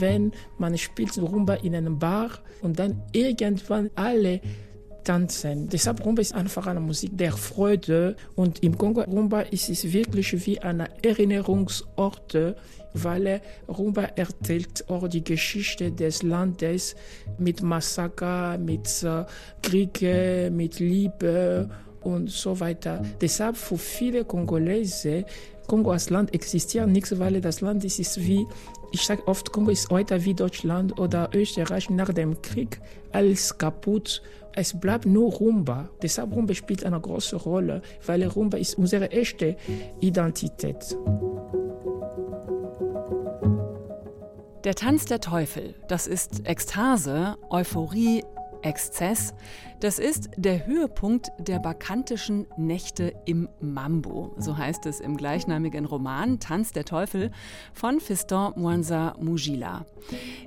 wenn man spielt Rumba in einem Bar und dann irgendwann alle tanzen. Deshalb Rumba ist einfach eine Musik der Freude und im Kongo Rumba ist es wirklich wie ein Erinnerungsort, weil Rumba erzählt auch die Geschichte des Landes mit Massaker, mit äh, Kriege, mit Liebe und so weiter. Deshalb für viele Kongolese Kongo als Land existiert nichts, weil das Land ist, ist wie, ich sage oft, Kongo ist heute wie Deutschland oder Österreich nach dem Krieg, alles kaputt. Es bleibt nur Rumba. Deshalb Rumba spielt eine große Rolle, weil Rumba ist unsere echte Identität. Der Tanz der Teufel, das ist Ekstase, Euphorie, Exzess, das ist der Höhepunkt der bakantischen Nächte im Mambo. So heißt es im gleichnamigen Roman Tanz der Teufel von Fiston Mwanza Mujila.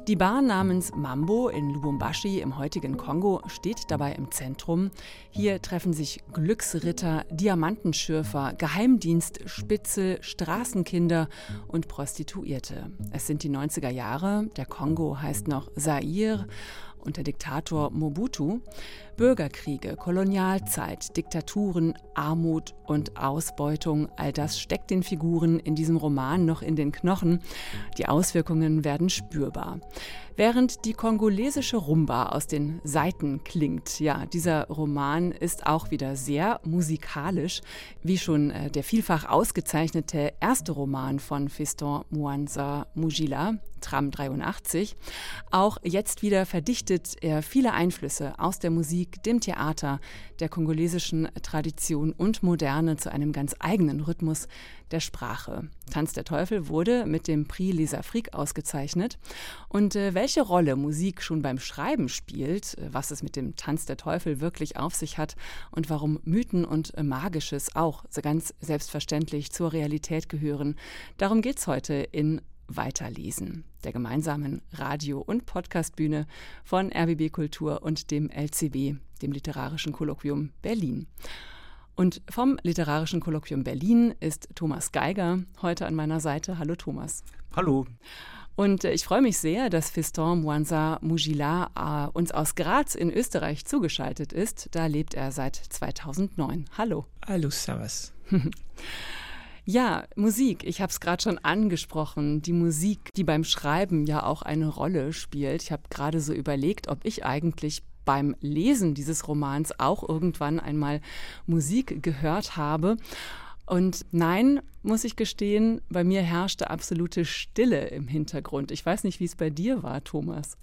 Die Bar namens Mambo in Lubumbashi im heutigen Kongo steht dabei im Zentrum. Hier treffen sich Glücksritter, Diamantenschürfer, Geheimdienst, Spitze, Straßenkinder und Prostituierte. Es sind die 90er Jahre. Der Kongo heißt noch Zaire unter Diktator Mobutu, Bürgerkriege, Kolonialzeit, Diktaturen, Armut und Ausbeutung, all das steckt den Figuren in diesem Roman noch in den Knochen. Die Auswirkungen werden spürbar. Während die kongolesische Rumba aus den Seiten klingt, ja, dieser Roman ist auch wieder sehr musikalisch, wie schon äh, der vielfach ausgezeichnete erste Roman von Fiston Mwanza Mujila, Tram 83. Auch jetzt wieder verdichtet er viele Einflüsse aus der Musik, dem Theater, der kongolesischen Tradition und Moderne zu einem ganz eigenen Rhythmus, der Sprache. Tanz der Teufel wurde mit dem Prix Les Afriques ausgezeichnet. Und äh, welche Rolle Musik schon beim Schreiben spielt, äh, was es mit dem Tanz der Teufel wirklich auf sich hat und warum Mythen und äh, Magisches auch so ganz selbstverständlich zur Realität gehören, darum geht es heute in Weiterlesen, der gemeinsamen Radio- und Podcastbühne von RBB Kultur und dem LCB, dem Literarischen Kolloquium Berlin. Und vom Literarischen Kolloquium Berlin ist Thomas Geiger heute an meiner Seite. Hallo Thomas. Hallo. Und äh, ich freue mich sehr, dass Fiston Mwanza Mujila äh, uns aus Graz in Österreich zugeschaltet ist. Da lebt er seit 2009. Hallo. Hallo, Servus. Ja, Musik. Ich habe es gerade schon angesprochen. Die Musik, die beim Schreiben ja auch eine Rolle spielt. Ich habe gerade so überlegt, ob ich eigentlich beim Lesen dieses Romans auch irgendwann einmal Musik gehört habe. Und nein, muss ich gestehen, bei mir herrschte absolute Stille im Hintergrund. Ich weiß nicht, wie es bei dir war, Thomas.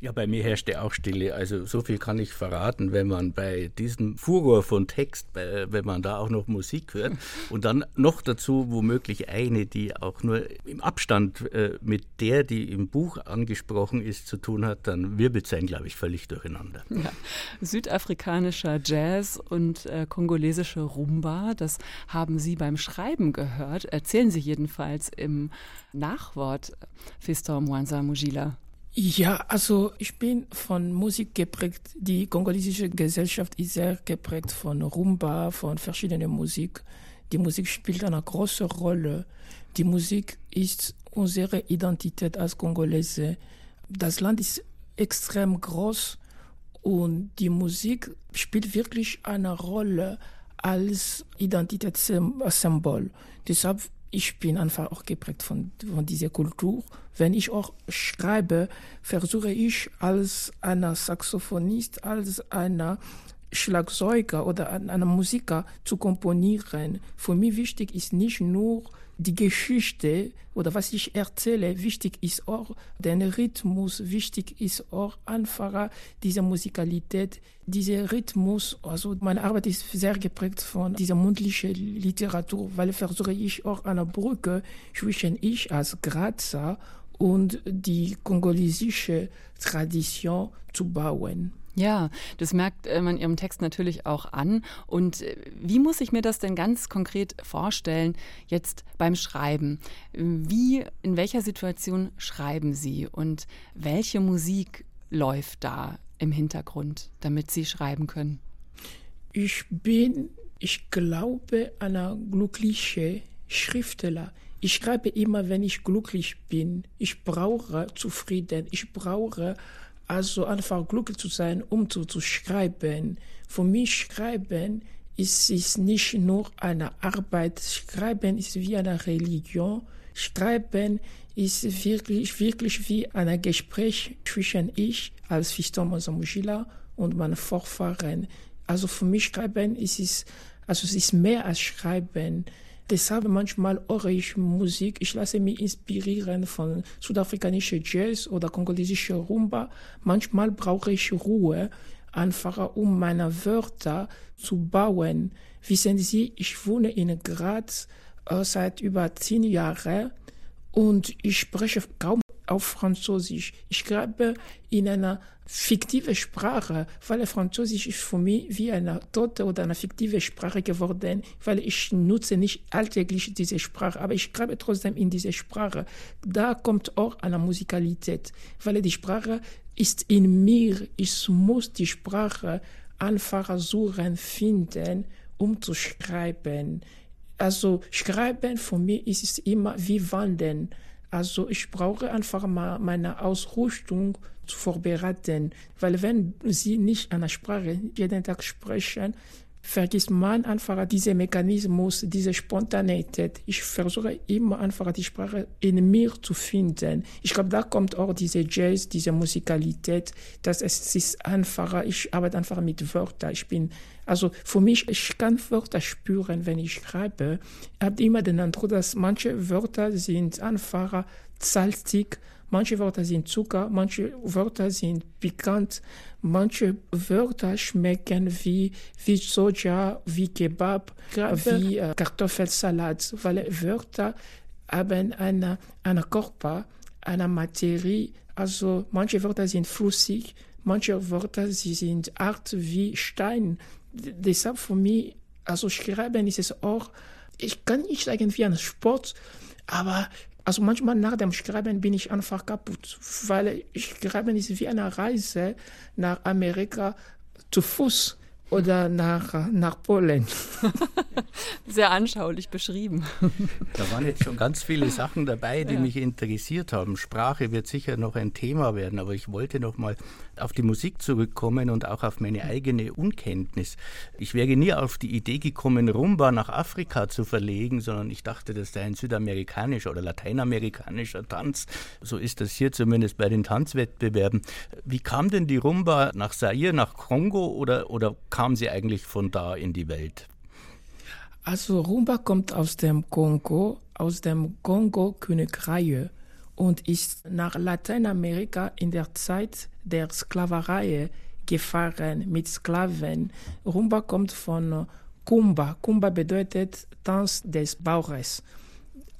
Ja, bei mir herrschte auch Stille. Also so viel kann ich verraten, wenn man bei diesem Furor von Text, wenn man da auch noch Musik hört und dann noch dazu womöglich eine, die auch nur im Abstand äh, mit der, die im Buch angesprochen ist, zu tun hat, dann wirbelt es einen, glaube ich, völlig durcheinander. Ja. Südafrikanischer Jazz und äh, kongolesische Rumba, das haben Sie beim Schreiben gehört gehört, erzählen Sie jedenfalls im Nachwort Fiston Mwanza Mujila. Ja, also ich bin von Musik geprägt. Die kongolesische Gesellschaft ist sehr geprägt von Rumba, von verschiedenen Musik. Die Musik spielt eine große Rolle. Die Musik ist unsere Identität als Kongolese. Das Land ist extrem groß und die Musik spielt wirklich eine Rolle als Identitätssymbol. Deshalb ich bin einfach auch geprägt von, von dieser Kultur. Wenn ich auch schreibe, versuche ich als einer Saxophonist, als einer Schlagzeuger oder einer Musiker zu komponieren. Für mich wichtig ist nicht nur die Geschichte oder was ich erzähle, wichtig ist auch der Rhythmus, wichtig ist auch einfach diese Musikalität, dieser Rhythmus. Also meine Arbeit ist sehr geprägt von dieser mundlichen Literatur, weil versuche ich auch eine Brücke zwischen ich als Grazer und die kongolesische Tradition zu bauen. Ja, das merkt äh, man Ihrem Text natürlich auch an. Und äh, wie muss ich mir das denn ganz konkret vorstellen, jetzt beim Schreiben? Wie, in welcher Situation schreiben Sie und welche Musik läuft da im Hintergrund, damit Sie schreiben können? Ich bin, ich glaube, einer glücklichen Schriftsteller. Ich schreibe immer, wenn ich glücklich bin. Ich brauche zufrieden. Ich brauche also einfach glücklich zu sein, um zu, zu schreiben. Für mich schreiben ist es nicht nur eine Arbeit. Schreiben ist wie eine Religion. Schreiben ist wirklich, wirklich wie ein Gespräch zwischen ich als Fiston Mozamujila und meinen Vorfahren. Also für mich Schreiben ist es, also es ist mehr als Schreiben. Deshalb manchmal höre ich Musik, ich lasse mich inspirieren von südafrikanischer Jazz oder kongolesischer Rumba. Manchmal brauche ich Ruhe, einfach um meine Wörter zu bauen. Wissen Sie, ich wohne in Graz äh, seit über zehn Jahren und ich spreche kaum auf Französisch. Ich schreibe in einer fiktiven Sprache, weil Französisch ist für mich wie eine tote oder eine fiktive Sprache geworden, weil ich nutze nicht alltäglich diese Sprache, aber ich schreibe trotzdem in diese Sprache. Da kommt auch eine Musikalität, weil die Sprache ist in mir. Ich muss die Sprache einfach suchen, finden, um zu schreiben. Also schreiben für mich ist es immer wie wandern. Also ich brauche einfach mal meine Ausrüstung zu vorbereiten, weil wenn Sie nicht eine Sprache jeden Tag sprechen, vergisst man einfach diesen Mechanismus, diese Spontanität. Ich versuche immer einfach die Sprache in mir zu finden. Ich glaube, da kommt auch diese Jazz, diese Musikalität, dass es ist einfacher. Ich arbeite einfach mit Wörtern. Ich bin, also für mich, ich kann Wörter spüren, wenn ich schreibe. Ich habe immer den Eindruck, dass manche Wörter sind einfacher, salzig, Manche Wörter sind Zucker, manche Wörter sind pikant, manche Wörter schmecken wie, wie Soja, wie Kebab, wie äh, Kartoffelsalat, weil Wörter haben eine, eine Körper, eine Materie, also manche Wörter sind flüssig, manche Wörter sie sind hart wie Stein. Deshalb für mich, also Schreiben ist es auch, ich kann nicht sagen wie ein Sport, aber also manchmal nach dem Schreiben bin ich einfach kaputt, weil Schreiben ist wie eine Reise nach Amerika zu Fuß oder nach, nach Polen. Sehr anschaulich beschrieben. Da waren jetzt schon ganz viele Sachen dabei, die ja. mich interessiert haben. Sprache wird sicher noch ein Thema werden, aber ich wollte noch mal auf die Musik zurückkommen und auch auf meine eigene Unkenntnis. Ich wäre nie auf die Idee gekommen, Rumba nach Afrika zu verlegen, sondern ich dachte, das sei ein südamerikanischer oder lateinamerikanischer Tanz. So ist das hier zumindest bei den Tanzwettbewerben. Wie kam denn die Rumba nach Zaire, nach Kongo oder, oder kam sie eigentlich von da in die Welt? Also Rumba kommt aus dem Kongo, aus dem Kongo-Königreich und ist nach Lateinamerika in der Zeit der Sklaverei gefahren mit Sklaven. Rumba kommt von Kumba. Kumba bedeutet Tanz des Bauches.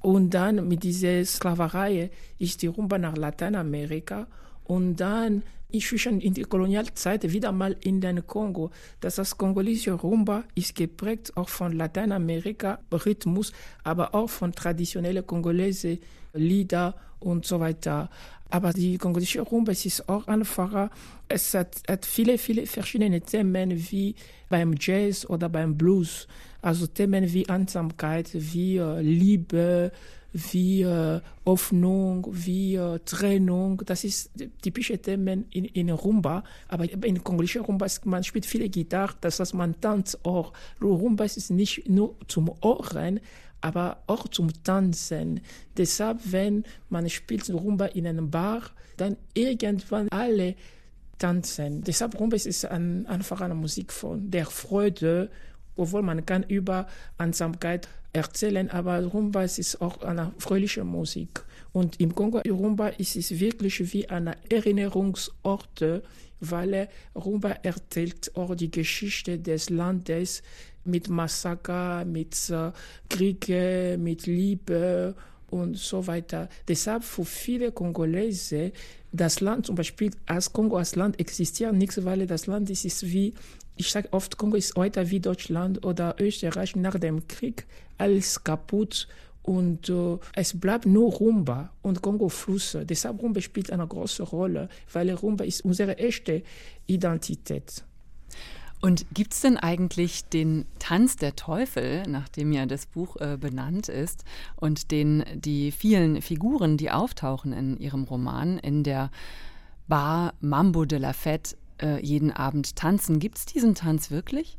Und dann mit dieser Sklaverei ist die Rumba nach Lateinamerika und dann inzwischen in der Kolonialzeit wieder mal in den Kongo. Das heißt, kongolesische Rumba ist geprägt auch von Lateinamerika-Rhythmus, aber auch von traditionellen kongolese Lieder und so weiter. Aber die kongolesische Rumba ist auch einfacher. Es hat, hat viele, viele verschiedene Themen wie beim Jazz oder beim Blues. Also Themen wie Einsamkeit, wie äh, Liebe, wie äh, Hoffnung, wie äh, Trennung. Das ist typische Themen in, in Rumba. Aber in kongolesischer Rumba, man spielt viele Gitarre, das heißt, man tanzt auch. Rumba ist nicht nur zum Ohren, aber auch zum Tanzen. Deshalb, wenn man spielt Rumba in einem Bar, dann irgendwann alle tanzen. Deshalb Rumba ist ein, einfach eine Musik von der Freude, obwohl man kann über Einsamkeit erzählen, aber Rumba ist auch eine fröhliche Musik. Und im Kongo Rumba ist es wirklich wie eine Erinnerungsort, weil Rumba erzählt auch die Geschichte des Landes mit Massaker, mit äh, Kriege, mit Liebe und so weiter. Deshalb für viele Kongolese, das Land zum Beispiel als Kongo als Land existiert nichts, weil das Land ist, ist wie ich sage oft, Kongo ist heute wie Deutschland oder Österreich nach dem Krieg, alles kaputt und äh, es bleibt nur Rumba und Kongo-Fluss. Deshalb Rumba spielt eine große Rolle, weil Rumba ist unsere echte Identität. Und gibt es denn eigentlich den Tanz der Teufel, nach dem ja das Buch äh, benannt ist, und den die vielen Figuren, die auftauchen in ihrem Roman, in der Bar Mambo de la Fête äh, jeden Abend tanzen. Gibt es diesen Tanz wirklich?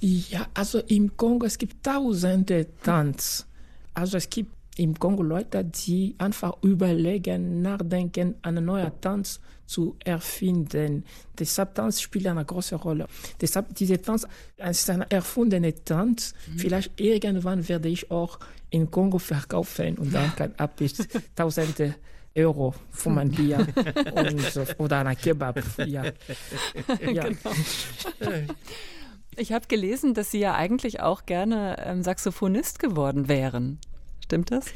Ja, also im Kongo, es gibt tausende Tanz. Also es gibt im Kongo Leute, die einfach überlegen, nachdenken, einen neuen Tanz zu erfinden. Deshalb Tanz spielt eine große Rolle. Deshalb diese Tanz ist ein erfundener Tanz. Mhm. Vielleicht irgendwann werde ich auch in Kongo verkaufen und dann kann ab ich tausende Euro für mein Bier und, oder ein Kebab. Ja. ja. Genau. Ich habe gelesen, dass Sie ja eigentlich auch gerne ähm, Saxophonist geworden wären. Stimmt das?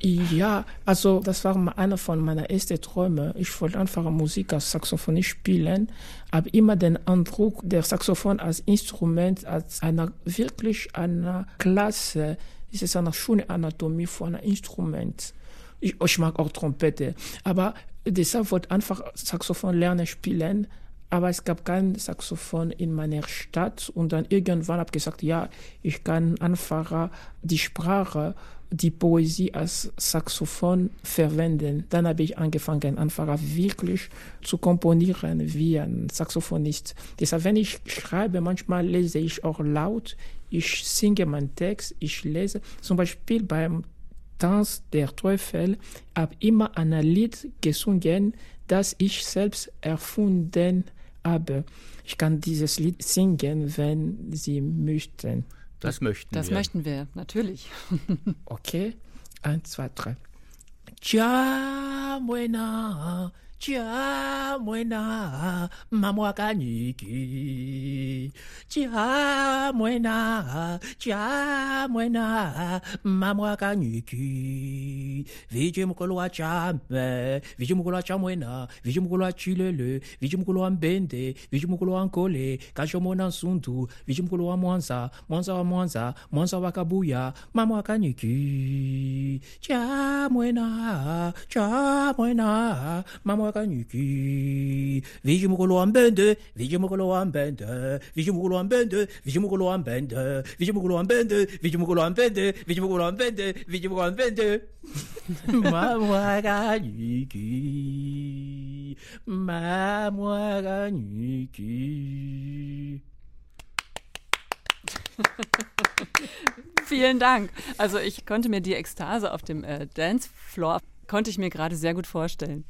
Ja, also das war einer von meinen ersten Träumen. Ich wollte einfach Musik als Saxophonist spielen, habe immer den Eindruck, der Saxophon als Instrument, als eine wirklich eine Klasse, es ist eine schöne Anatomie von einem Instrument. Ich, ich mag auch Trompete, aber deshalb wollte ich einfach Saxophon lernen spielen, aber es gab kein Saxophon in meiner Stadt und dann irgendwann habe ich gesagt, ja, ich kann einfach die Sprache die Poesie als Saxophon verwenden. Dann habe ich angefangen, einfach wirklich zu komponieren wie ein Saxophonist. Deshalb, wenn ich schreibe, manchmal lese ich auch laut, ich singe meinen Text, ich lese. Zum Beispiel beim Tanz der Teufel habe immer ein Lied gesungen, das ich selbst erfunden habe. Ich kann dieses Lied singen, wenn Sie möchten. Das möchten das wir. Das möchten wir, natürlich. okay, eins, zwei, drei. Ja, buena. Cha mwena nyiki Cha mwena cha mwena nyiki Viji mukolo wa chame Viji mukolo wa chamwena Viji mukolo wa chilele Viji mukolo wa mbende Viji mukolo wa nkole Kajomona nsundu Viji mukolo wa mwanza Mwanza wa mwanza Mwanza wa kabuya nyiki Cha mwena cha mwena mamwaka wakanyuki viji mukolo wa mbende viji mukolo wa mbende viji mukolo wa mbende viji mukolo wa mbende viji mukolo wa mbende viji mukolo wa mbende viji mukolo wa mbende viji mukolo wa mbende mamwakanyuki mamwakanyuki Vielen Dank. Also ich konnte mir die Ekstase auf dem äh, Dancefloor konnte ich mir gerade sehr gut vorstellen.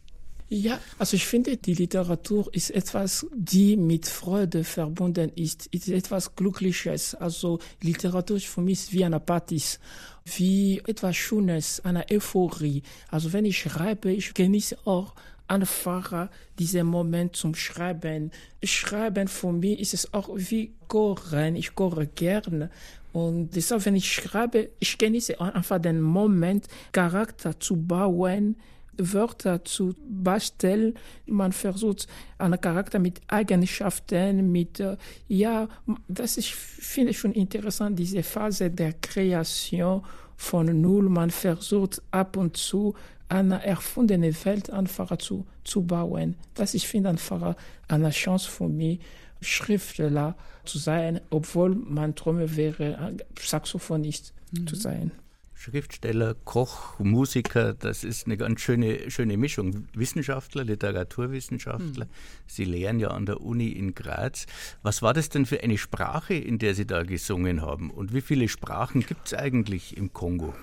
Ja, also ich finde, die Literatur ist etwas, die mit Freude verbunden ist, ist etwas Glückliches. Also Literatur ist für mich wie eine Partys, wie etwas Schönes, eine Euphorie. Also wenn ich schreibe, ich genieße auch einfach diesen Moment zum Schreiben. Schreiben für mich ist es auch wie Kochen. Ich koche gerne. Und deshalb, wenn ich schreibe, ich genieße einfach den Moment, Charakter zu bauen, Wörter zu basteln. Man versucht einen Charakter mit Eigenschaften, mit, äh, ja, das ist, finde ich schon interessant, diese Phase der Kreation von Null. Man versucht ab und zu eine erfundene Welt einfach zu, zu bauen. Das ich finde einfach eine Chance für mich, Schriftsteller zu sein, obwohl mein Traum wäre, Saxophonist mhm. zu sein. Schriftsteller, Koch, Musiker, das ist eine ganz schöne, schöne Mischung. Wissenschaftler, Literaturwissenschaftler, hm. Sie lehren ja an der Uni in Graz. Was war das denn für eine Sprache, in der Sie da gesungen haben? Und wie viele Sprachen gibt es eigentlich im Kongo?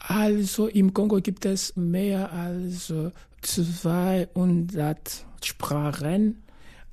Also im Kongo gibt es mehr als 200 Sprachen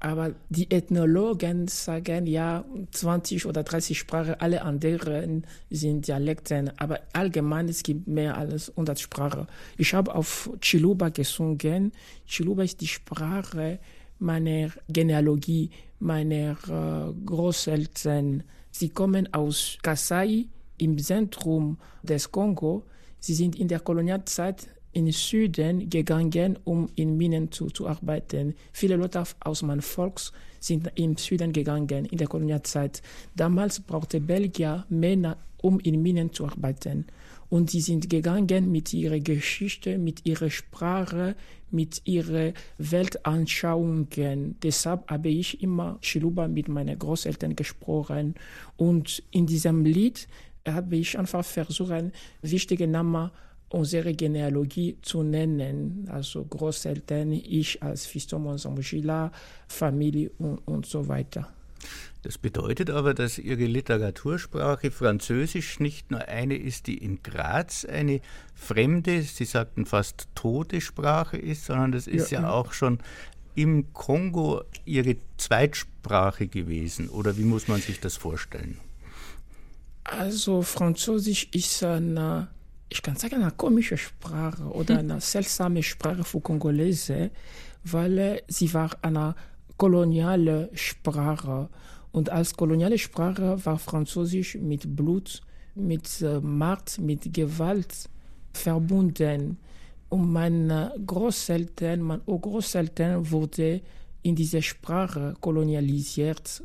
aber die Ethnologen sagen ja 20 oder 30 Sprachen, alle anderen sind Dialekten, aber allgemein es gibt mehr als 100 Sprachen. Ich habe auf Chiluba gesungen. Chiluba ist die Sprache meiner Genealogie, meiner äh, Großeltern. Sie kommen aus Kasai im Zentrum des Kongo. Sie sind in der Kolonialzeit in Süden gegangen, um in Minen zu, zu arbeiten. Viele Leute aus meinem Volk sind im Süden gegangen in der Kolonialzeit. Damals brauchte Belgien Männer, um in Minen zu arbeiten. Und die sind gegangen mit ihrer Geschichte, mit ihrer Sprache, mit ihren Weltanschauungen. Deshalb habe ich immer Chiluba mit meinen Großeltern gesprochen. Und in diesem Lied habe ich einfach versucht, wichtige Namen unsere Genealogie zu nennen, also Großeltern, ich als Fiston Monsambujila, Familie und, und so weiter. Das bedeutet aber, dass Ihre Literatursprache Französisch nicht nur eine ist, die in Graz eine fremde, Sie sagten fast tote Sprache ist, sondern das ist ja, ja auch schon im Kongo Ihre Zweitsprache gewesen. Oder wie muss man sich das vorstellen? Also Französisch ist eine, ich kann sagen, eine komische Sprache oder hm. eine seltsame Sprache für Kongolese, weil sie war eine koloniale Sprache. Und als koloniale Sprache war Französisch mit Blut, mit äh, Macht, mit Gewalt verbunden. Und meine Großeltern, meine Urgroßeltern wurde in dieser Sprache kolonialisiert.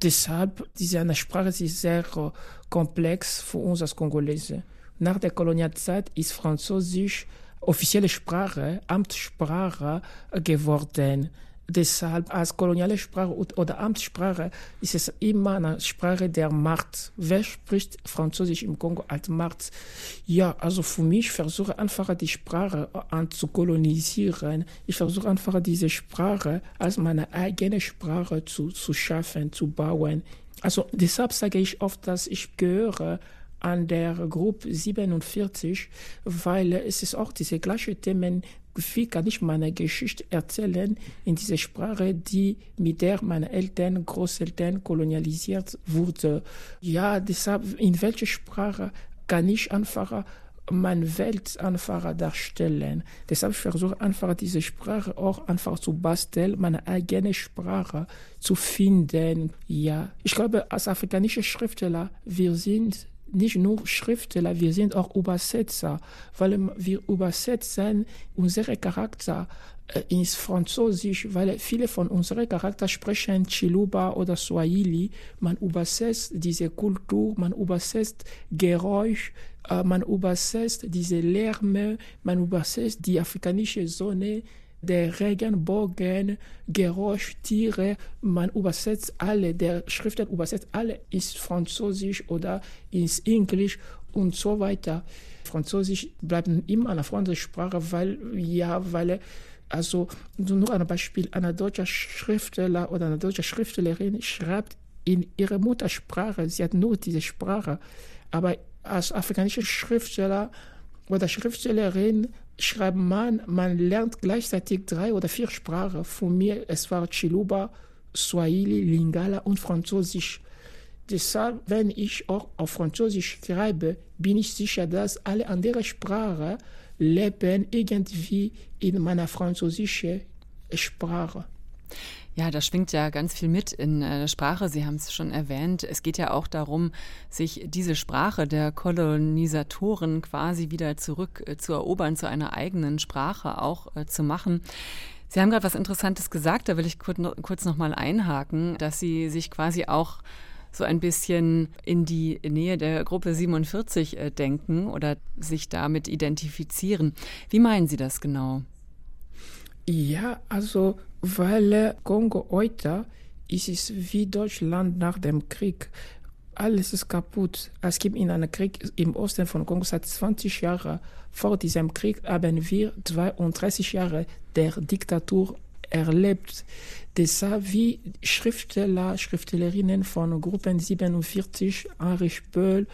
Deshalb, diese eine Sprache ist sehr äh, komplex für uns als Kongolese. Nach der Kolonialzeit ist Französisch offizielle Sprache, Amtssprache geworden. Deshalb als koloniale Sprache oder Amtssprache ist es immer eine Sprache der Macht. Wer spricht Französisch im Kongo als Macht? Ja, also für mich versuche einfach die Sprache anzukolonisieren. Ich versuche einfach diese Sprache als meine eigene Sprache zu, zu schaffen, zu bauen. Also deshalb sage ich oft, dass ich gehöre an der Gruppe 47, weil es ist auch diese gleichen Themen, wie kann ich meine Geschichte erzählen in dieser Sprache, die mit der meine Eltern, Großeltern kolonialisiert wurde. Ja, deshalb, in welcher Sprache kann ich einfach meine Welt einfach darstellen. Deshalb versuche ich einfach diese Sprache auch einfach zu basteln, meine eigene Sprache zu finden. Ja, ich glaube, als afrikanische Schriftsteller, wir sind nicht nur Schriftsteller, wir sind auch Übersetzer, weil wir übersetzen unsere Charakter äh, ins Französisch, weil viele von unseren Charakter sprechen Chiluba oder Swahili. Man übersetzt diese Kultur, man übersetzt Geräusch, äh, man übersetzt diese Lärme, man übersetzt die afrikanische Sonne der Regenbogen, Geräusch, Tiere, man übersetzt alle, der Schriftsteller übersetzt alle ins Französisch oder ins Englisch und so weiter. Französisch bleibt immer eine französische Sprache, weil, ja, weil, also, nur ein Beispiel, eine deutsche Schriftsteller oder eine deutsche Schriftstellerin schreibt in ihrer Muttersprache, sie hat nur diese Sprache, aber als afrikanischer Schriftsteller oder Schriftstellerin schreibt man, man lernt gleichzeitig drei oder vier Sprachen. Von mir, es war Chiluba, Swahili, Lingala und Französisch. Deshalb, wenn ich auch auf Französisch schreibe, bin ich sicher, dass alle anderen Sprachen leben irgendwie in meiner französischen Sprache. Ja, da schwingt ja ganz viel mit in äh, der Sprache. Sie haben es schon erwähnt. Es geht ja auch darum, sich diese Sprache der Kolonisatoren quasi wieder zurück äh, zu erobern, zu einer eigenen Sprache auch äh, zu machen. Sie haben gerade was Interessantes gesagt, da will ich kurz noch mal einhaken, dass Sie sich quasi auch so ein bisschen in die Nähe der Gruppe 47 denken oder sich damit identifizieren. Wie meinen Sie das genau? Ja, also weil Kongo heute ist es wie Deutschland nach dem Krieg. Alles ist kaputt. Es gibt in einem Krieg im Osten von Kongo seit 20 Jahren. Vor diesem Krieg haben wir 32 Jahre der Diktatur erlebt. Deshalb wie Schriftsteller, Schriftstellerinnen von Gruppen 47, Henri Spöll,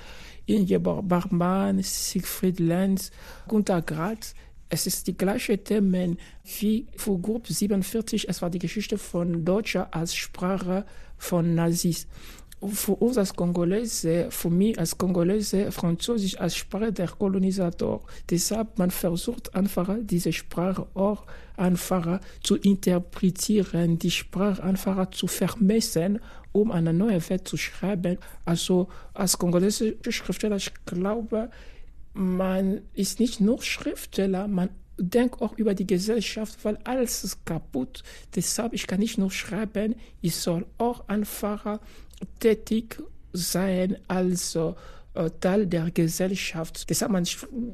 Ingeborg Barmann, Siegfried Lenz, Gunter Graz, es ist die gleiche Themen wie für Gruppe 47. Es war die Geschichte von Deutscher als Sprache von Nazis. Für uns als Kongolese, für mich als Kongolese, Französisch als Sprache der Kolonisator. Deshalb, man versucht einfach, diese Sprache auch einfacher zu interpretieren, die Sprache einfacher zu vermessen, um eine neue Welt zu schreiben. Also, als kongolesische Schriftsteller, ich glaube, man ist nicht nur Schriftsteller, man denkt auch über die Gesellschaft, weil alles ist kaputt. Deshalb, ich kann nicht nur schreiben, ich soll auch einfacher tätig sein als äh, Teil der Gesellschaft. Deshalb man,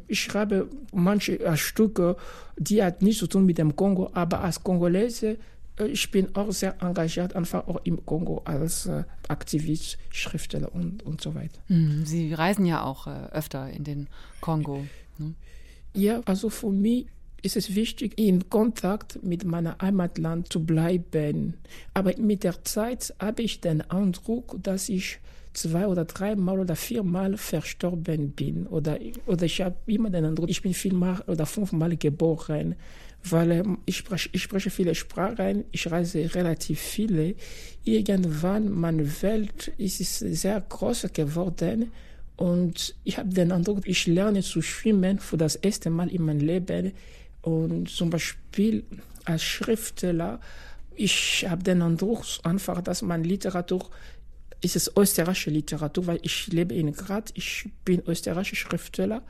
ich schreibe manche äh, Stücke, die hat nichts zu tun mit dem Kongo, aber als Kongolese ich bin auch sehr engagiert, einfach auch im Kongo als äh, Aktivist, Schriftsteller und, und so weiter. Hm, Sie reisen ja auch äh, öfter in den Kongo. Ne? Ja, also für mich ist es wichtig, in Kontakt mit meinem Heimatland zu bleiben. Aber mit der Zeit habe ich den Eindruck, dass ich zwei oder dreimal oder viermal verstorben bin. Oder, oder ich habe immer den Eindruck, ich bin viermal oder fünfmal geboren, weil ähm, ich spreche, ich spreche viele Sprachen, ich reise relativ viele. Irgendwann, meine Welt ist sehr groß geworden. Und ich habe den Eindruck, ich lerne zu schwimmen für das erste Mal in meinem Leben. Und zum Beispiel als Schriftsteller, ich habe den Eindruck einfach, dass meine Literatur ist es österreichische Literatur, weil ich lebe in Graz, ich bin österreichischer Schriftsteller,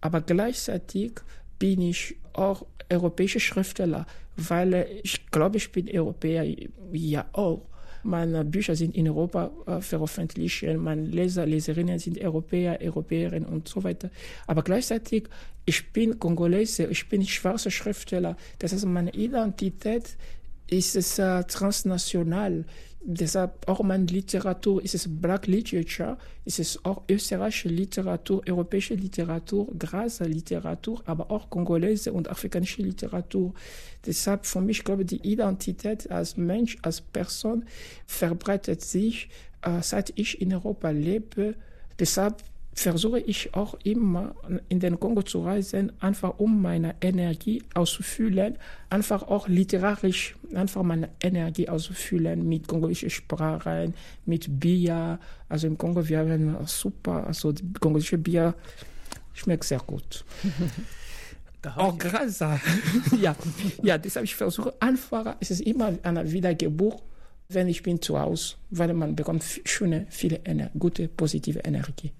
aber gleichzeitig bin ich auch europäischer Schriftsteller, weil ich glaube, ich bin Europäer ja auch. Meine Bücher sind in Europa äh, veröffentlicht, meine Leser, Leserinnen sind Europäer, Europäerinnen und so weiter. Aber gleichzeitig, ich bin Kongolese, ich bin schwarzer Schriftsteller. Das heißt, meine Identität ist es äh, transnational. Deshalb auch meine Literatur ist es Black Literature, ist es auch österreichische Literatur, europäische Literatur, Grazer Literatur, aber auch kongolese und afrikanische Literatur. Deshalb für mich, glaube ich, die Identität als Mensch, als Person verbreitet sich, äh, seit ich in Europa lebe. Deshalb versuche ich auch immer in den Kongo zu reisen, einfach um meine Energie auszufüllen, einfach auch literarisch, einfach meine Energie auszufüllen mit kongolischen Sprachen, mit Bier. Also im Kongo, wir haben super, also die kongolische Bier schmeckt sehr gut. Auch Grasa. ja, ja, deshalb ich versuche einfach, es ist immer eine Wiedergeburt wenn ich bin zu Hause, weil man bekommt schöne, viele Ener gute, positive Energie.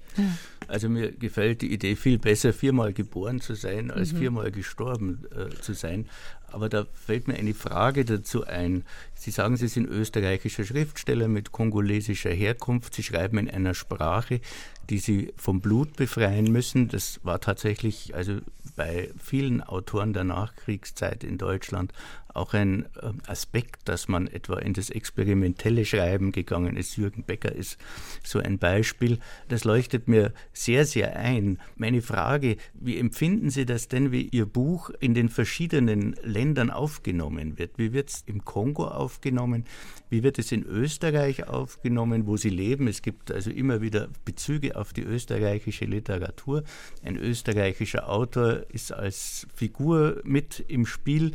Also mir gefällt die Idee viel besser, viermal geboren zu sein, als mhm. viermal gestorben äh, zu sein. Aber da fällt mir eine Frage dazu ein. Sie sagen, Sie sind österreichischer Schriftsteller mit kongolesischer Herkunft. Sie schreiben in einer Sprache, die Sie vom Blut befreien müssen. Das war tatsächlich also bei vielen Autoren der Nachkriegszeit in Deutschland auch ein ähm, Aspekt, dass man etwa in das experimentelle Schreiben gegangen ist. Jürgen Becker ist so ein Beispiel. Das leuchtet mir sehr, sehr ein. Meine Frage, wie empfinden Sie das denn, wie Ihr Buch in den verschiedenen Ländern aufgenommen wird? Wie wird es im Kongo aufgenommen? Wie wird es in Österreich aufgenommen, wo Sie leben? Es gibt also immer wieder Bezüge auf die österreichische Literatur. Ein österreichischer Autor ist als Figur mit im Spiel.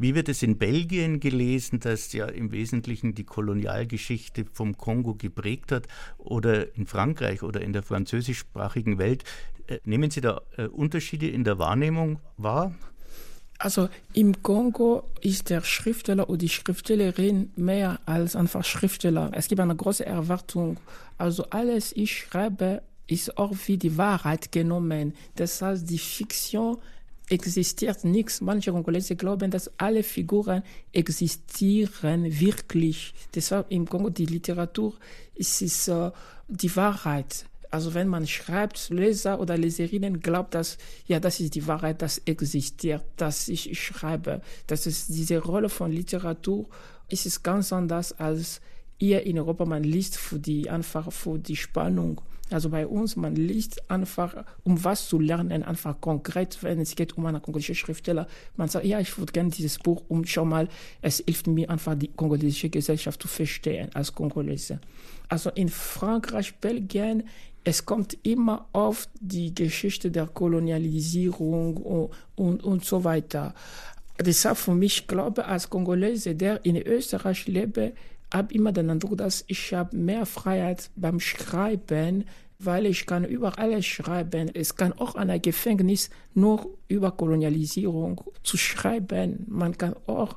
Wie wird es in Belgien gelesen, das ja im Wesentlichen die Kolonialgeschichte vom Kongo geprägt hat, oder in Frankreich oder in der französischsprachigen Welt? Äh, nehmen Sie da äh, Unterschiede in der Wahrnehmung wahr? Also im Kongo ist der Schriftsteller oder die Schriftstellerin mehr als einfach Schriftsteller. Es gibt eine große Erwartung. Also alles ich schreibe ist auch wie die Wahrheit genommen. Das heißt, die Fiktion existiert nichts. Manche Kongolese glauben, dass alle Figuren existieren wirklich. Deshalb im Kongo die Literatur ist es uh, die Wahrheit. Also wenn man schreibt, Leser oder Leserinnen glaubt, dass ja, das ist die Wahrheit, das existiert, dass ich schreibe. Das ist diese Rolle von Literatur ist es ganz anders als hier in Europa. Man liest für die einfach für die Spannung also bei uns, man liest einfach, um was zu lernen, einfach konkret, wenn es geht um einen kongolesischen Schriftsteller. Man sagt, ja, ich würde gerne dieses Buch, um schon mal, es hilft mir einfach, die kongolesische Gesellschaft zu verstehen als Kongolese. Also in Frankreich, Belgien, es kommt immer auf die Geschichte der Kolonialisierung und, und, und so weiter. Deshalb für mich glaube als Kongolese, der in Österreich lebe, habe immer den Eindruck, dass ich habe mehr Freiheit beim Schreiben, weil ich kann über alles schreiben. Es kann auch an einem Gefängnis nur über Kolonialisierung zu schreiben. Man kann auch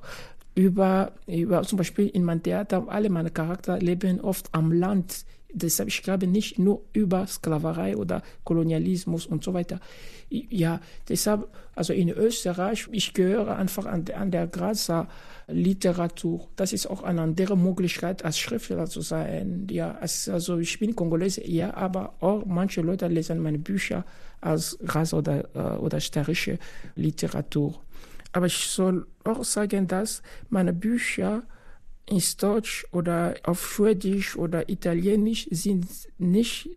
über, über zum Beispiel in meinem Theater, alle meine Charakter leben oft am Land Deshalb, ich glaube nicht nur über Sklaverei oder Kolonialismus und so weiter. Ja, deshalb, also in Österreich, ich gehöre einfach an, an der Grazer Literatur. Das ist auch eine andere Möglichkeit, als Schriftsteller zu sein. Ja, also ich bin Kongolese, ja, aber auch manche Leute lesen meine Bücher als Grazer oder, äh, oder steirische Literatur. Aber ich soll auch sagen, dass meine Bücher in Deutsch oder auf Schwedisch oder Italienisch sind nicht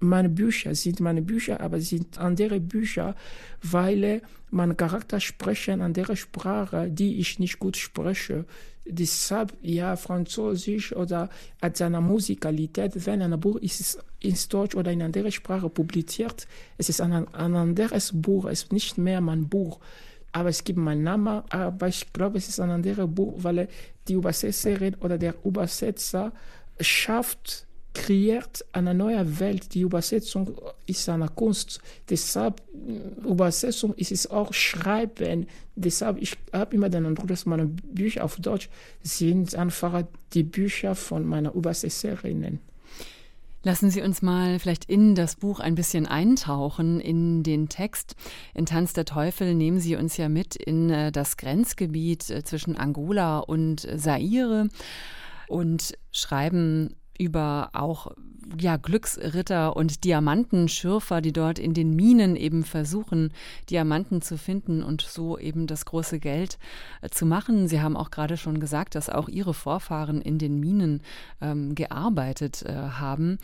meine Bücher, sind meine Bücher, aber sind andere Bücher, weil mein Charakter sprechen andere Sprache, die ich nicht gut spreche. Deshalb, ja, Französisch oder als eine Musikalität, wenn ein Buch ist in Deutsch oder in anderer Sprache publiziert, es ist ein, ein anderes Buch, es ist nicht mehr mein Buch aber es gibt meinen Namen, aber ich glaube, es ist ein anderes Buch, weil die Übersetzerin oder der Übersetzer schafft, kreiert eine neue Welt. Die Übersetzung ist eine Kunst. Deshalb, Übersetzung ist es auch Schreiben. Deshalb, ich habe immer den Eindruck, dass meine Bücher auf Deutsch sind einfach die Bücher von meiner Übersetzerinnen. Lassen Sie uns mal vielleicht in das Buch ein bisschen eintauchen, in den Text. In Tanz der Teufel nehmen Sie uns ja mit in äh, das Grenzgebiet äh, zwischen Angola und Zaire und schreiben über auch ja, Glücksritter und Diamantenschürfer, die dort in den Minen eben versuchen, Diamanten zu finden und so eben das große Geld äh, zu machen. Sie haben auch gerade schon gesagt, dass auch Ihre Vorfahren in den Minen ähm, gearbeitet äh, haben.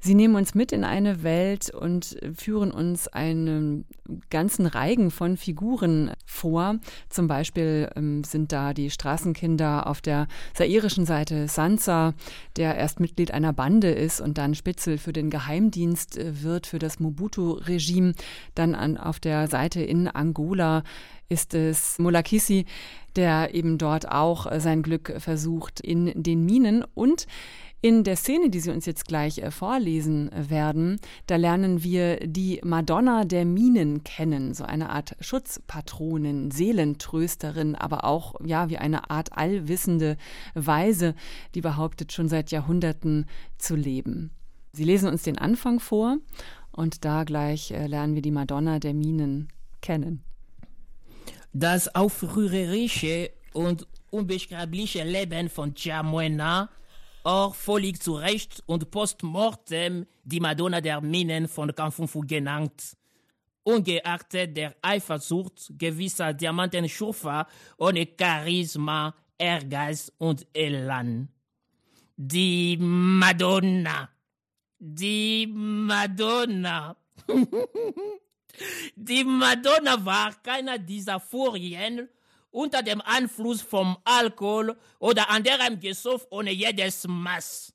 Sie nehmen uns mit in eine Welt und führen uns einen ganzen Reigen von Figuren vor. Zum Beispiel ähm, sind da die Straßenkinder auf der sairischen Seite Sansa, der erst Mitglied einer Bande ist und dann Spitzel für den Geheimdienst äh, wird, für das Mobutu-Regime. Dann an, auf der Seite in Angola ist es Molakisi, der eben dort auch äh, sein Glück versucht in den Minen und in der Szene, die Sie uns jetzt gleich äh, vorlesen äh, werden, da lernen wir die Madonna der Minen kennen, so eine Art Schutzpatronin, Seelentrösterin, aber auch ja wie eine Art allwissende Weise, die behauptet schon seit Jahrhunderten zu leben. Sie lesen uns den Anfang vor und da gleich äh, lernen wir die Madonna der Minen kennen. Das aufrührerische und unbeschreibliche Leben von Chamuena Or völlig zu Recht und postmortem die Madonna der Minen von Kanfunfu genannt. Ungeachtet der Eifersucht gewisser Diamantenschurfer ohne Charisma, Ehrgeiz und Elan. Die Madonna. Die Madonna. die Madonna war keiner dieser Furien unter dem Einfluss vom Alkohol oder anderem Gesuff ohne jedes Maß.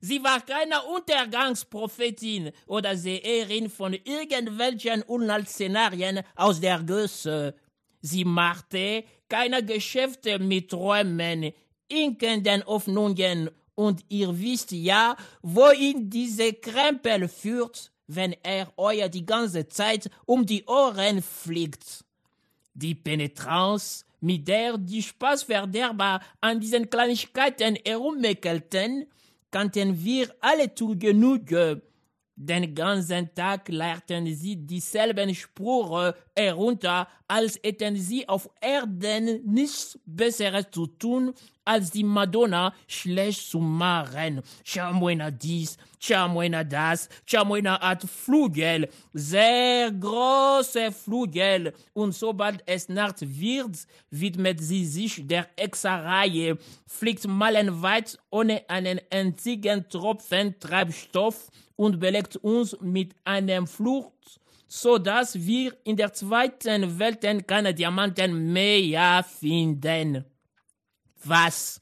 Sie war keine Untergangsprophetin oder Seherin von irgendwelchen Unheilsszenarien aus der Gösse. Sie machte keine Geschäfte mit Träumen, inkenden Hoffnungen und ihr wisst ja, wohin diese Krempel führt, wenn er euer die ganze Zeit um die Ohren fliegt. Die Penetranz, mit der die Spaßverderber an diesen Kleinigkeiten herummeckelten, kannten wir alle zu Genüge. Den ganzen Tag lehrten sie dieselben Sprüche herunter, als hätten sie auf Erden nichts Besseres zu tun, als die Madonna schlecht zu machen. Chamoina dies, Chamoina das, Chamoina hat Flügel, sehr große Flügel. Und sobald es Nacht wird, widmet sie sich der Hexerei, fliegt meilenweit ohne einen einzigen Tropfen Treibstoff und belegt uns mit einem Flucht, so dass wir in der zweiten Welt keine Diamanten mehr finden. Was?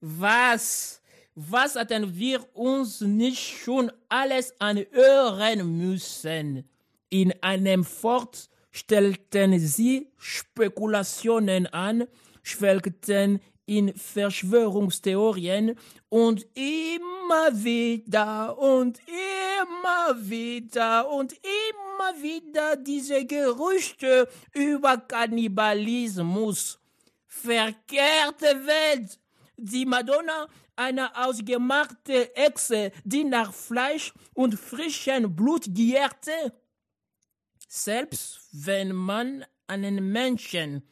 Was? Was hatten wir uns nicht schon alles anhören müssen? In einem Fort stellten sie Spekulationen an, schwelgten in Verschwörungstheorien und immer wieder und immer wieder und immer wieder diese Gerüchte über Kannibalismus verkehrte Welt. Die Madonna eine ausgemachte Echse, die nach Fleisch und frischem Blut gierte? Selbst wenn man einen Menschen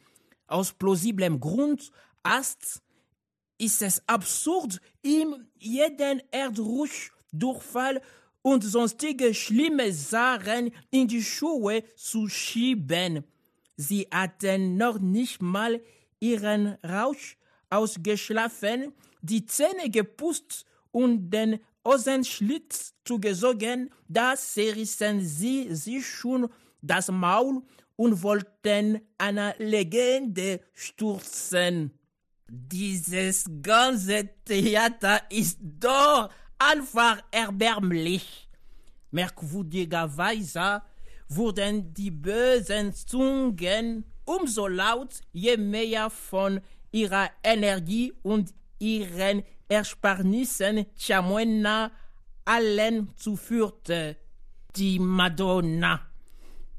aus plausiblem Grund hasst, ist es absurd, ihm jeden Erdrutsch, Durchfall und sonstige schlimme Sachen in die Schuhe zu schieben. Sie hatten noch nicht mal ihren Rausch ausgeschlafen, die Zähne geputzt und den Hosenschlitz zugesogen, da zerrissen sie sich schon das Maul und wollten eine Legende stürzen. Dieses ganze Theater ist doch einfach erbärmlich. Merkwürdigerweise wurden die bösen Zungen umso laut, je mehr von ihrer Energie und ihren Ersparnissen Chamuena allen zuführte. Die Madonna.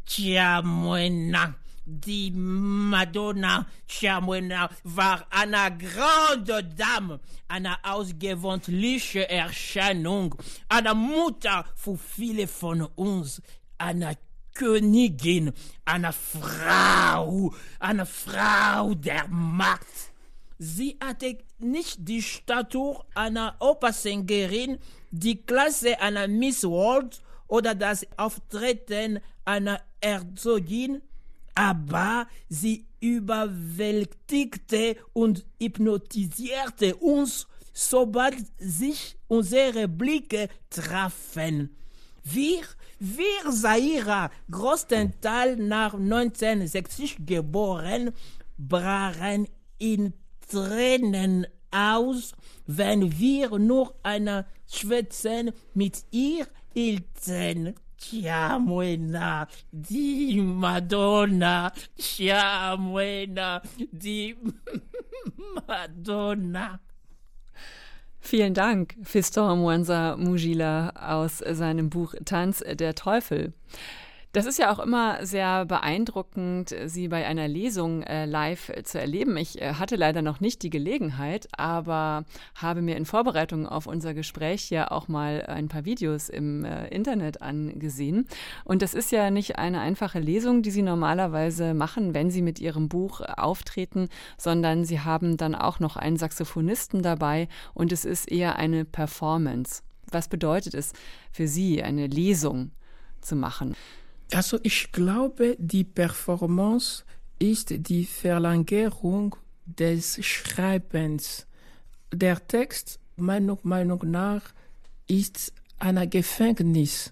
Chamuena. Die Madonna Chamuena war eine grande Dame, eine ausgewöhnliche Erscheinung, eine Mutter für viele von uns, eine Königin, eine Frau, eine Frau der Macht. Sie hatte nicht die Statur einer Opersängerin, die Klasse einer Miss World oder das Auftreten einer Herzogin, aber sie überwältigte und hypnotisierte uns, sobald sich unsere Blicke trafen. Wir, wir Zaira, größtenteils nach 1960 geboren, brachen in Tränen aus, wenn wir nur eine Schwätzen mit ihr hielten. Chiamuena, die Madonna, Chiamuena, die Madonna. Vielen Dank, Fiston Mwanza Mujila aus seinem Buch Tanz der Teufel. Das ist ja auch immer sehr beeindruckend, Sie bei einer Lesung äh, live zu erleben. Ich äh, hatte leider noch nicht die Gelegenheit, aber habe mir in Vorbereitung auf unser Gespräch ja auch mal ein paar Videos im äh, Internet angesehen. Und das ist ja nicht eine einfache Lesung, die Sie normalerweise machen, wenn Sie mit Ihrem Buch auftreten, sondern Sie haben dann auch noch einen Saxophonisten dabei und es ist eher eine Performance. Was bedeutet es für Sie, eine Lesung zu machen? Also ich glaube, die Performance ist die Verlängerung des Schreibens. Der Text, meiner Meinung nach, ist ein Gefängnis.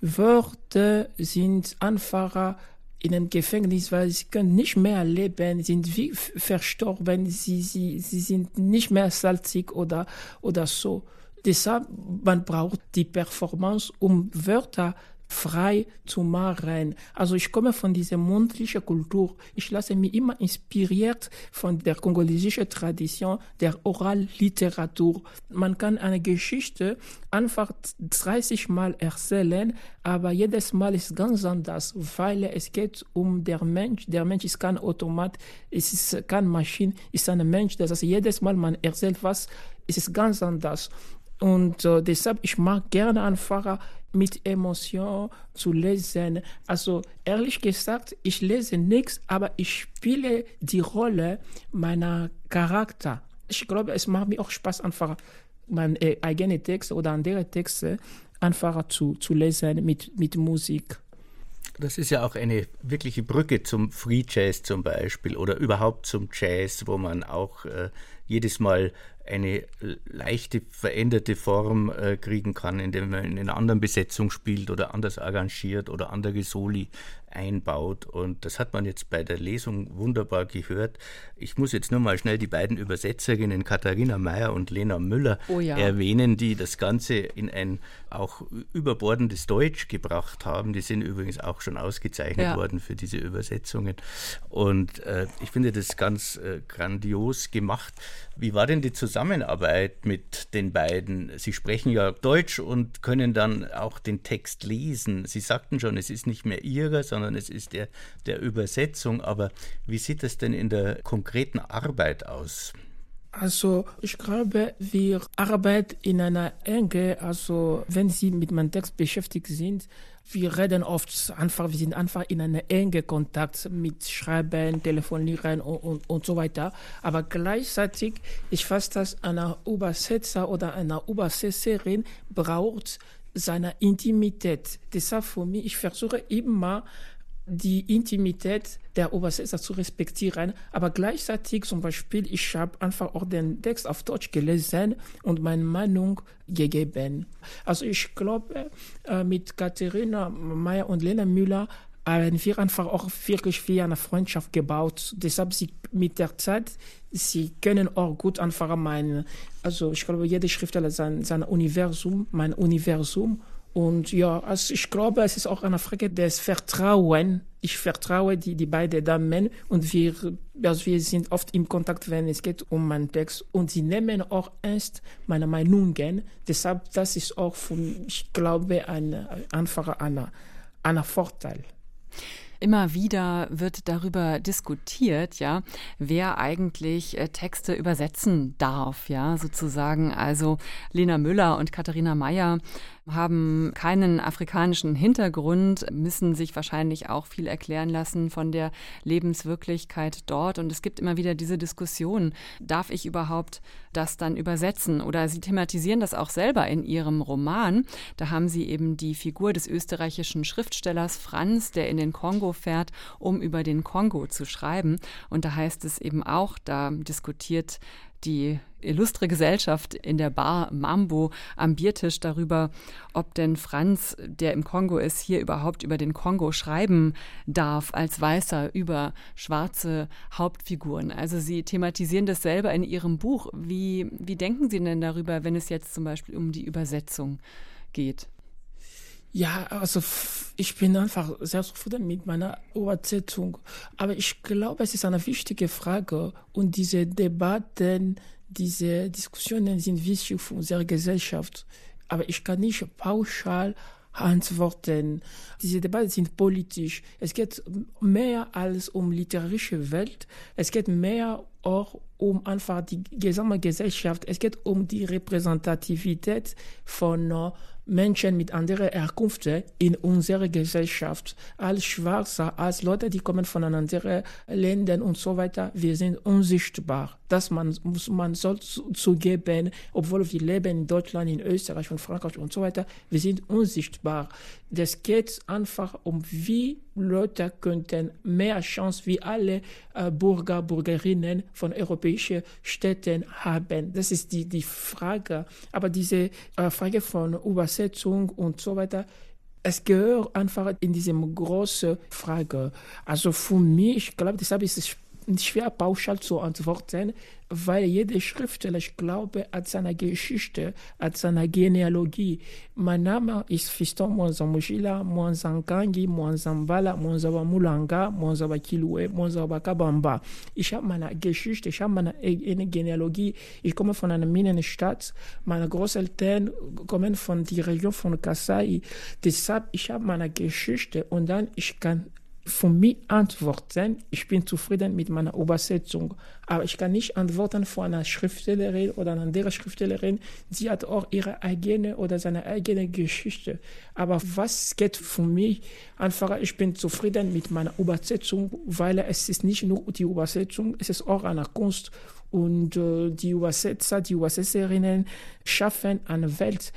Wörter sind einfacher in einem Gefängnis, weil sie können nicht mehr leben, sind wie verstorben, sie, sie, sie sind nicht mehr salzig oder, oder so. Deshalb, man braucht die Performance, um Wörter frei zu machen. Also ich komme von dieser mundlichen Kultur. Ich lasse mich immer inspiriert von der kongolesischen Tradition der Oralliteratur. Man kann eine Geschichte einfach 30 Mal erzählen, aber jedes Mal ist ganz anders, weil es geht um der Mensch. Der Mensch ist kein Automat, es ist keine Maschine, es ist ein Mensch. Das heißt, jedes Mal man erzählt was, es ist ganz anders. Und äh, deshalb, ich mag gerne einfach mit Emotion zu lesen. Also ehrlich gesagt, ich lese nichts, aber ich spiele die Rolle meiner Charakter. Ich glaube, es macht mir auch Spaß, einfach meine äh, eigene Texte oder andere Texte einfach zu, zu lesen mit, mit Musik. Das ist ja auch eine wirkliche Brücke zum Free Jazz zum Beispiel oder überhaupt zum Jazz, wo man auch äh, jedes Mal eine leichte veränderte Form äh, kriegen kann, indem man in einer anderen Besetzung spielt oder anders arrangiert oder andere Soli einbaut. Und das hat man jetzt bei der Lesung wunderbar gehört. Ich muss jetzt nur mal schnell die beiden Übersetzerinnen Katharina Mayer und Lena Müller oh ja. erwähnen, die das Ganze in ein auch überbordendes Deutsch gebracht haben. Die sind übrigens auch schon ausgezeichnet ja. worden für diese Übersetzungen. Und äh, ich finde das ganz äh, grandios gemacht. Wie war denn die Zusammenarbeit mit den beiden? Sie sprechen ja Deutsch und können dann auch den Text lesen. Sie sagten schon, es ist nicht mehr ihrer, sondern es ist der der Übersetzung. Aber wie sieht es denn in der konkreten Arbeit aus? Also ich glaube, wir arbeiten in einer Enge, also wenn Sie mit meinem Text beschäftigt sind, wir reden oft einfach, wir sind einfach in einem engen Kontakt mit Schreiben, Telefonieren und, und, und so weiter. Aber gleichzeitig, ich weiß, dass ein Übersetzer oder eine Übersetzerin braucht seine Intimität. Deshalb für mich, ich versuche immer, die Intimität der Übersetzer zu respektieren, aber gleichzeitig zum Beispiel, ich habe einfach auch den Text auf Deutsch gelesen und meine Meinung gegeben. Also ich glaube, äh, mit Katharina Meyer und Lena Müller haben wir einfach auch wirklich wie eine Freundschaft gebaut. Deshalb sie mit der Zeit, sie können auch gut einfach mein, also ich glaube, jede Schriftsteller sein, sein Universum, mein Universum und ja, also ich glaube, es ist auch eine Frage des Vertrauens. Ich vertraue die, die beiden Damen und wir, also wir sind oft im Kontakt, wenn es geht um meinen Text. Und sie nehmen auch ernst meine Meinungen. Deshalb, das ist auch, von, ich glaube, ein, einfach ein, ein Vorteil. Immer wieder wird darüber diskutiert, ja, wer eigentlich äh, Texte übersetzen darf, ja, sozusagen. Also Lena Müller und Katharina Mayer haben keinen afrikanischen Hintergrund, müssen sich wahrscheinlich auch viel erklären lassen von der Lebenswirklichkeit dort. Und es gibt immer wieder diese Diskussion, darf ich überhaupt das dann übersetzen? Oder sie thematisieren das auch selber in ihrem Roman. Da haben sie eben die Figur des österreichischen Schriftstellers Franz, der in den Kongo fährt, um über den Kongo zu schreiben. Und da heißt es eben auch, da diskutiert die illustre Gesellschaft in der Bar Mambo am Biertisch darüber, ob denn Franz, der im Kongo ist, hier überhaupt über den Kongo schreiben darf als Weißer über schwarze Hauptfiguren. Also Sie thematisieren das selber in Ihrem Buch. Wie, wie denken Sie denn darüber, wenn es jetzt zum Beispiel um die Übersetzung geht? Ja, also ich bin einfach sehr zufrieden mit meiner Übersetzung. Aber ich glaube, es ist eine wichtige Frage und diese Debatten, diese Diskussionen sind wichtig für unsere Gesellschaft. Aber ich kann nicht pauschal antworten. Diese Debatten sind politisch. Es geht mehr als um literarische Welt. Es geht mehr auch um einfach die gesamte Gesellschaft. Es geht um die Repräsentativität von Menschen mit anderer Herkunft in unserer Gesellschaft. Als Schwarze, als Leute, die kommen von anderen Ländern und so weiter, wir sind unsichtbar. Das man, muss man soll zugeben, obwohl wir leben in Deutschland, in Österreich und Frankreich und so weiter, wir sind unsichtbar. Das geht einfach um, wie Leute könnten mehr Chance wie alle äh, Bürger, Bürgerinnen von europäischen Städten haben. Das ist die, die Frage. Aber diese äh, Frage von Übersetzung und so weiter, es gehört einfach in diese große Frage. Also für mich, ich glaube, deshalb ist es schwer pauschal zu antworten, weil jeder Schriftsteller, ich glaube, hat seine Geschichte, hat seine Genealogie. Mein Name ist Fiston Mwanzamujila, Mwanzankangi, Mwanzambala, Mwanzaba Mulanga, Mwanzaba Kilue, Mwanzaba Kabamba. Ich habe meine Geschichte, ich habe meine eigene Genealogie. Ich komme von einer Minenstadt. Meine Großeltern kommen von der Region von Kasai. Deshalb, ich habe meine Geschichte und dann ich kann von mir antworten, ich bin zufrieden mit meiner Übersetzung, aber ich kann nicht antworten von einer Schriftstellerin oder einer anderen Schriftstellerin, sie hat auch ihre eigene oder seine eigene Geschichte. Aber was geht für mich einfach, ich bin zufrieden mit meiner Übersetzung, weil es ist nicht nur die Übersetzung, es ist auch eine Kunst und äh, die Übersetzer, die Übersetzerinnen schaffen eine Welt,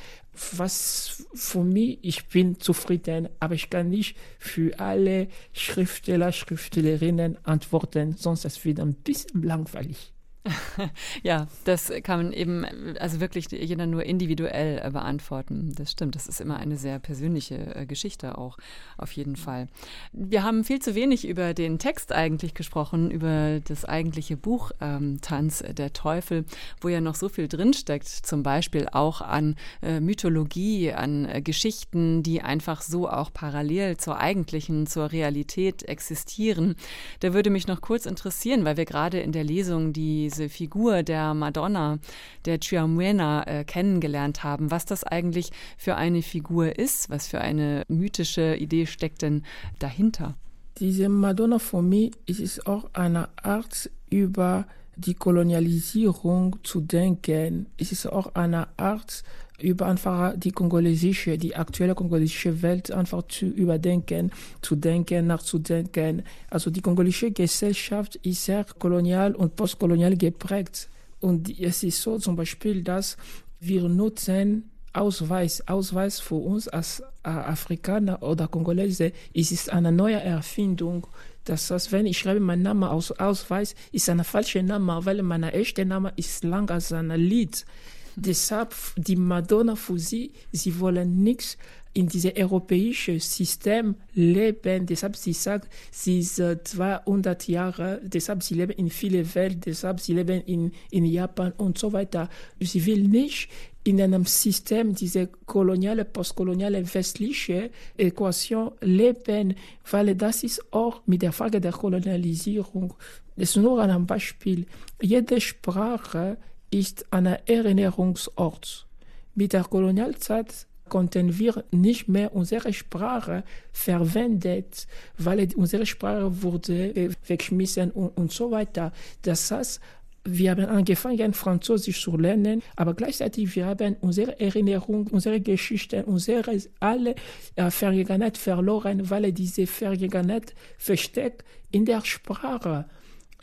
was für mich, ich bin zufrieden, aber ich kann nicht für alle Schriftsteller, Schriftstellerinnen antworten, sonst ist es wieder ein bisschen langweilig. ja, das kann man eben, also wirklich jeder nur individuell äh, beantworten. Das stimmt. Das ist immer eine sehr persönliche äh, Geschichte auch, auf jeden Fall. Wir haben viel zu wenig über den Text eigentlich gesprochen, über das eigentliche Buch ähm, Tanz der Teufel, wo ja noch so viel drinsteckt, zum Beispiel auch an äh, Mythologie, an äh, Geschichten, die einfach so auch parallel zur eigentlichen, zur Realität existieren. Da würde mich noch kurz interessieren, weil wir gerade in der Lesung die diese Figur der Madonna, der Chiamuena, äh, kennengelernt haben, was das eigentlich für eine Figur ist, was für eine mythische Idee steckt denn dahinter? Diese Madonna für mich ist auch eine Art über die Kolonialisierung zu denken. Es ist auch eine Art, über einfach die kongolesische, die aktuelle kongolesische Welt einfach zu überdenken, zu denken, nachzudenken. Also die kongolesische Gesellschaft ist sehr kolonial und postkolonial geprägt. Und es ist so zum Beispiel, dass wir nutzen Ausweis, Ausweis für uns als äh, Afrikaner oder Kongolese, es ist eine neue Erfindung. Das heißt, wenn ich schreibe meinen Namen aus Ausweis, ist ein falscher Name, weil mein echter Name ist lang als ein Lied. Deshalb die Madonna für sie, sie wollen nichts in diesem europäischen System leben. Deshalb sie sagt, sie ist 200 Jahre, deshalb sie leben in viele Welt, deshalb sie leben in, in Japan und so weiter. Sie will nicht in einem System diese koloniale, postkoloniale westliche Äquation leben, weil das ist auch mit der Frage der Kolonialisierung. Das ist nur ein Beispiel. Jede Sprache ist ein Erinnerungsort. Mit der Kolonialzeit konnten wir nicht mehr unsere Sprache verwendet, weil unsere Sprache wurde weggeschmissen und, und so weiter. Das heißt, wir haben angefangen, Französisch zu lernen, aber gleichzeitig wir haben unsere Erinnerung, unsere Geschichte, unsere alle äh, Vergangenheit verloren, weil diese Vergangenheit versteckt in der Sprache.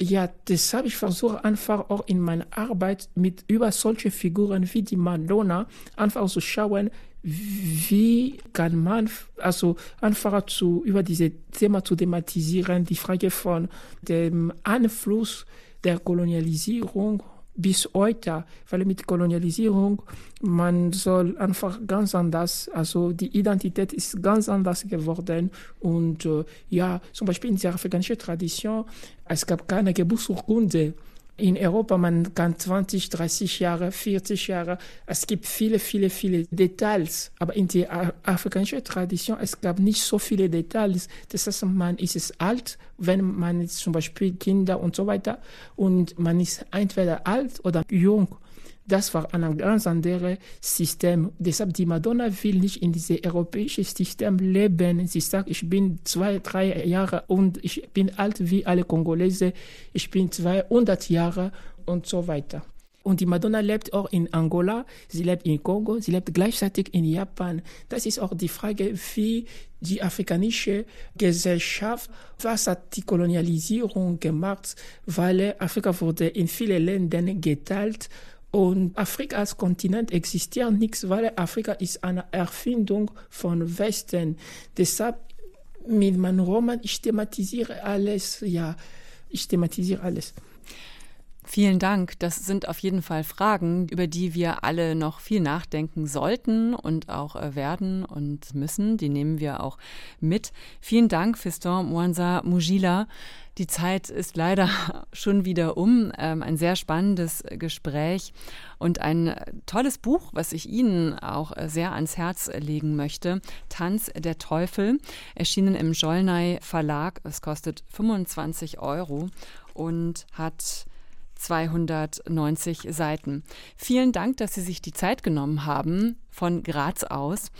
Ja, das habe ich versucht, einfach auch in meiner Arbeit mit über solche Figuren wie die Madonna einfach zu schauen, wie kann man also einfach zu, über diese Thema zu thematisieren, die Frage von dem Einfluss der Kolonialisierung bis heute, weil mit Kolonialisierung man soll einfach ganz anders, also die Identität ist ganz anders geworden und äh, ja, zum Beispiel in der afrikanischen Tradition, es gab keine Geburtsurkunde in Europa, man kann 20, 30 Jahre, 40 Jahre, es gibt viele, viele, viele Details, aber in der afrikanischen Tradition, es gab nicht so viele Details. Das heißt, man ist es alt, wenn man ist zum Beispiel Kinder und so weiter, und man ist entweder alt oder jung. Das war ein ganz anderes System. Deshalb die Madonna will nicht in diesem europäischen System leben. Sie sagt, ich bin zwei, drei Jahre und ich bin alt wie alle Kongolese. Ich bin 200 Jahre und so weiter. Und die Madonna lebt auch in Angola, sie lebt in Kongo, sie lebt gleichzeitig in Japan. Das ist auch die Frage, wie die afrikanische Gesellschaft, was hat die Kolonialisierung gemacht, weil Afrika wurde in viele Ländern geteilt und Afrika als Kontinent existiert nichts, weil Afrika ist eine Erfindung von Westen. Deshalb mit meinem Roman, ich thematisiere alles, ja, ich thematisiere alles. Vielen Dank. Das sind auf jeden Fall Fragen, über die wir alle noch viel nachdenken sollten und auch äh, werden und müssen. Die nehmen wir auch mit. Vielen Dank, Fiston Mwanza Mujila. Die Zeit ist leider schon wieder um. Ähm, ein sehr spannendes Gespräch und ein tolles Buch, was ich Ihnen auch äh, sehr ans Herz legen möchte. Tanz der Teufel, erschienen im Jollnay Verlag. Es kostet 25 Euro und hat 290 Seiten. Vielen Dank, dass Sie sich die Zeit genommen haben von Graz aus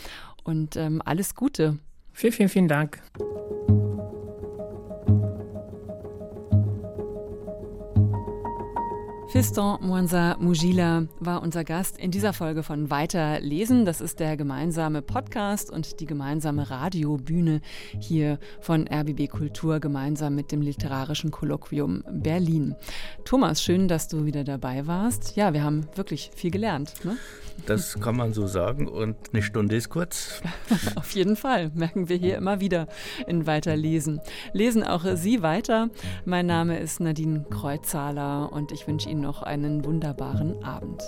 und ähm, alles Gute. Vielen, vielen, vielen Dank. Fiston Mwanza Mujila war unser Gast in dieser Folge von Weiterlesen. Das ist der gemeinsame Podcast und die gemeinsame Radiobühne hier von RBB Kultur gemeinsam mit dem Literarischen Kolloquium Berlin. Thomas, schön, dass du wieder dabei warst. Ja, wir haben wirklich viel gelernt. Ne? Das kann man so sagen und eine Stunde ist kurz. Auf jeden Fall, merken wir hier immer wieder in Weiterlesen. Lesen auch Sie weiter. Mein Name ist Nadine Kreuzzahler und ich wünsche Ihnen noch einen wunderbaren Abend.